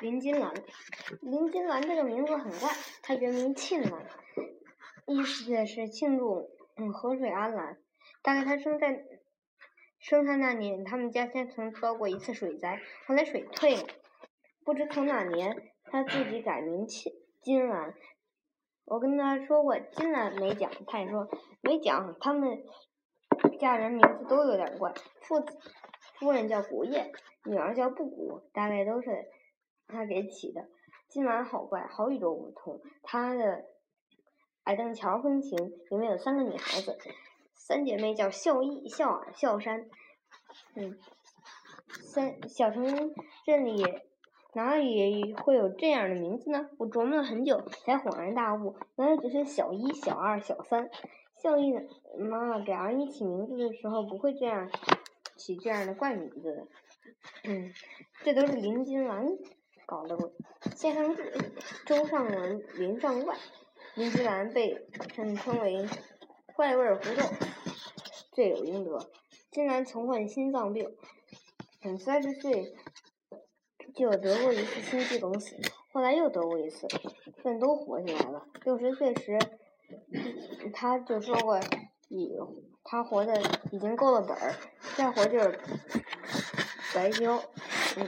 林金兰，林金兰这个名字很怪，她原名沁兰，意思是庆祝嗯河水安澜。大概她生在生她那年，他们家乡曾遭过一次水灾，后来水退了。不知从哪年，她自己改名沁金兰。我跟他说过金兰没讲，他也说没讲。他们家人名字都有点怪，父子夫人叫古叶，女儿叫布谷，大概都是。他给起的，金兰好怪，好与众不同。他的矮凳桥风情里面有三个女孩子，三姐妹叫孝义、孝尔、孝山。嗯，三小城镇里哪里会有这样的名字呢？我琢磨了很久，才恍然大悟，原来只是小一、小二、小三。孝义的妈妈给儿女起名字的时候，不会这样起这样的怪名字的。嗯，这都是林金兰。搞的先生周上文林上怪，林之兰被称称为怪味胡豆，罪有应得。金兰曾患心脏病，三十岁就得过一次心肌梗死，后来又得过一次，但都活下来了。六十岁时，他就说过，已他活的已经够了本儿，再活就是白交。嗯。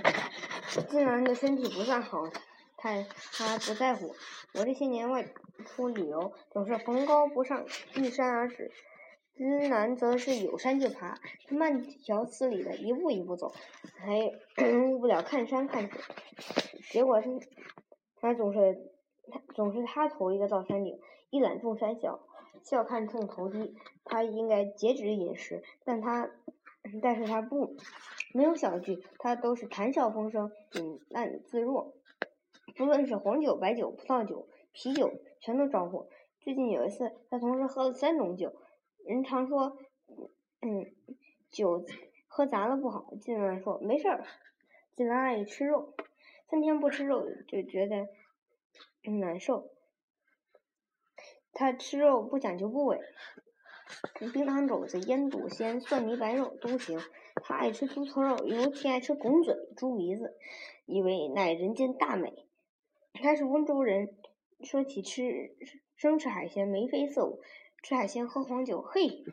金兰的身体不算好，他他不在乎。我这些年外出旅游，总是逢高不上，遇山而止。金兰则是有山就爬，他慢条斯理的一步一步走，还误不了看山看水。结果他他总是他总是他头一个到山顶，一览众山小，笑看众头低。他应该节制饮食，但他。但是他不，没有小聚，他都是谈笑风生，饮烂自若。不论是红酒、白酒、葡萄酒、啤酒，全都招呼。最近有一次，他同时喝了三种酒。人常说，嗯，酒喝杂了不好。金兰说没事儿，金兰爱吃肉，三天不吃肉就觉得难受。他吃肉不讲究部位。冰糖肘子、腌笃鲜、蒜泥白肉都行。他爱吃猪头肉，尤其爱吃拱嘴、猪鼻子，以为乃人间大美。他是温州人，说起吃生吃海鲜眉飞色舞，吃海鲜喝黄酒，嘿，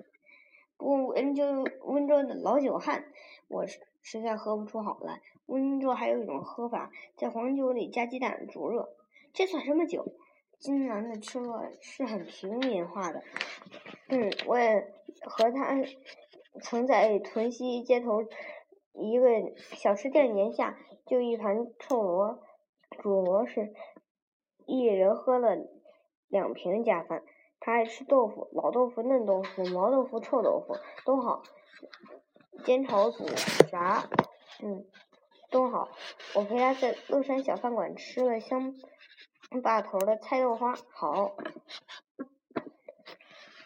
不温州温州的老酒汉，我实在喝不出好来。温州还有一种喝法，在黄酒里加鸡蛋煮热，这算什么酒？金兰的吃货是很平民化的。嗯，我也和他曾在屯溪街头一个小吃店檐下，就一盘臭螺煮螺时，一人喝了两瓶加饭。他爱吃豆腐，老豆腐、嫩豆腐、毛豆腐、臭豆腐都好，煎炒煮炸，嗯，都好。我陪他在乐山小饭馆吃了香大头的菜豆花，好。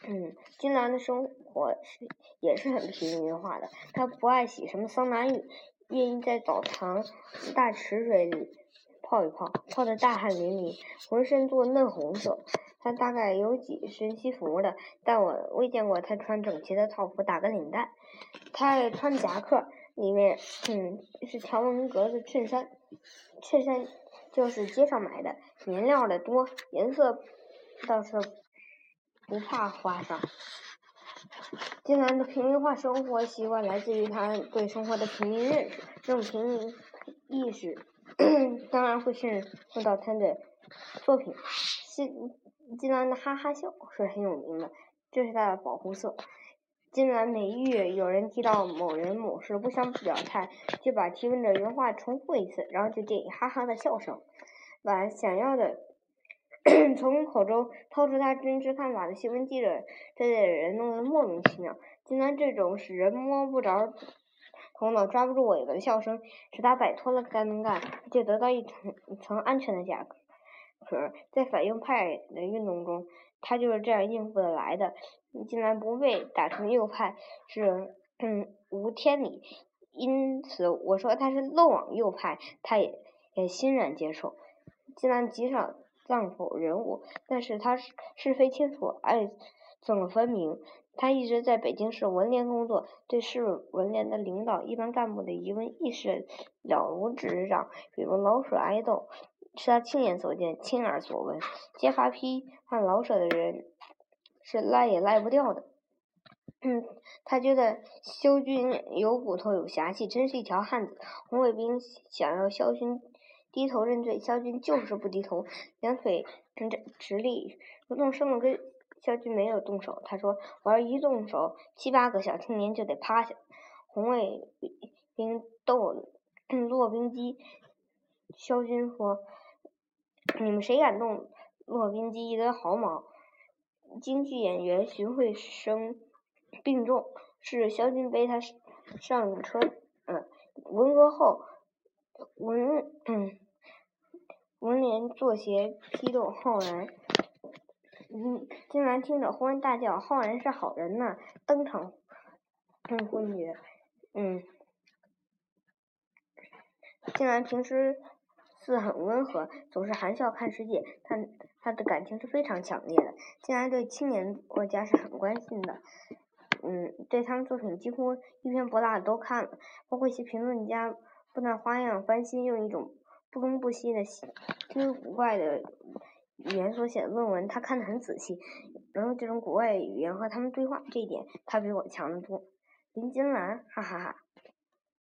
嗯，金兰的生活是也是很平民化的。她不爱洗什么桑拿浴，愿意在澡堂大池水里泡一泡，泡得大汗淋漓，浑身做嫩红色。她大概有几身西服的，但我未见过她穿整齐的套服，打个领带。她爱穿夹克，里面嗯是条纹格子衬衫，衬衫就是街上买的，颜料的多，颜色倒是。不怕花哨。金兰的平民化生活习惯来自于他对生活的平民认识，这种平民意识当然会渗入到他的作品。金金兰的哈哈笑是很有名的，这是他的保护色。金兰每遇有人提到某人某事不想表态，就把提问的原话重复一次，然后就给哈哈的笑声，把想要的。从口中掏出他真实看法的新闻记者，这类人弄得莫名其妙。金兰这种使人摸不着头脑、抓不住尾巴的笑声，使他摆脱了尴尬，就得到一层一层安全的甲壳。在反应派的运动中，他就是这样应付的来的。你竟然不被打成右派是嗯无天理，因此我说他是漏网右派，他也也欣然接受。金兰极少。脏否人物，但是他是是非清楚，爱憎分明。他一直在北京市文联工作，对市文联的领导、一般干部的疑问意识了如指掌，比如老舍爱豆，是他亲眼所见、亲耳所闻。揭发批判老舍的人是赖也赖不掉的。嗯，他觉得萧军有骨头有侠气，真是一条汉子。红卫兵想要萧军低头认罪，萧军就是不低头，两腿直直立，不动声了根。萧军没有动手，他说：“我要一动手，七八个小青年就得趴下。”红卫兵斗骆宾基，萧军说：“你们谁敢动骆宾基？一根毫毛！”京剧演员荀慧生。病重，是萧军背他上车。嗯，文革后，文嗯文联作协批斗浩然。嗯，金兰听着忽然大叫：“浩然是好人呐！”当场嗯昏厥。嗯，金兰平时似很温和，总是含笑看世界。他他的感情是非常强烈的。竟然对青年作家是很关心的。嗯，对他们作品几乎一篇不落的都看了，包括一些评论家不但花样翻新，用一种不中不西的新奇古怪的语言所写的论文，他看得很仔细，能用这种古怪语言和他们对话，这一点他比我强得多。林金兰，哈哈哈。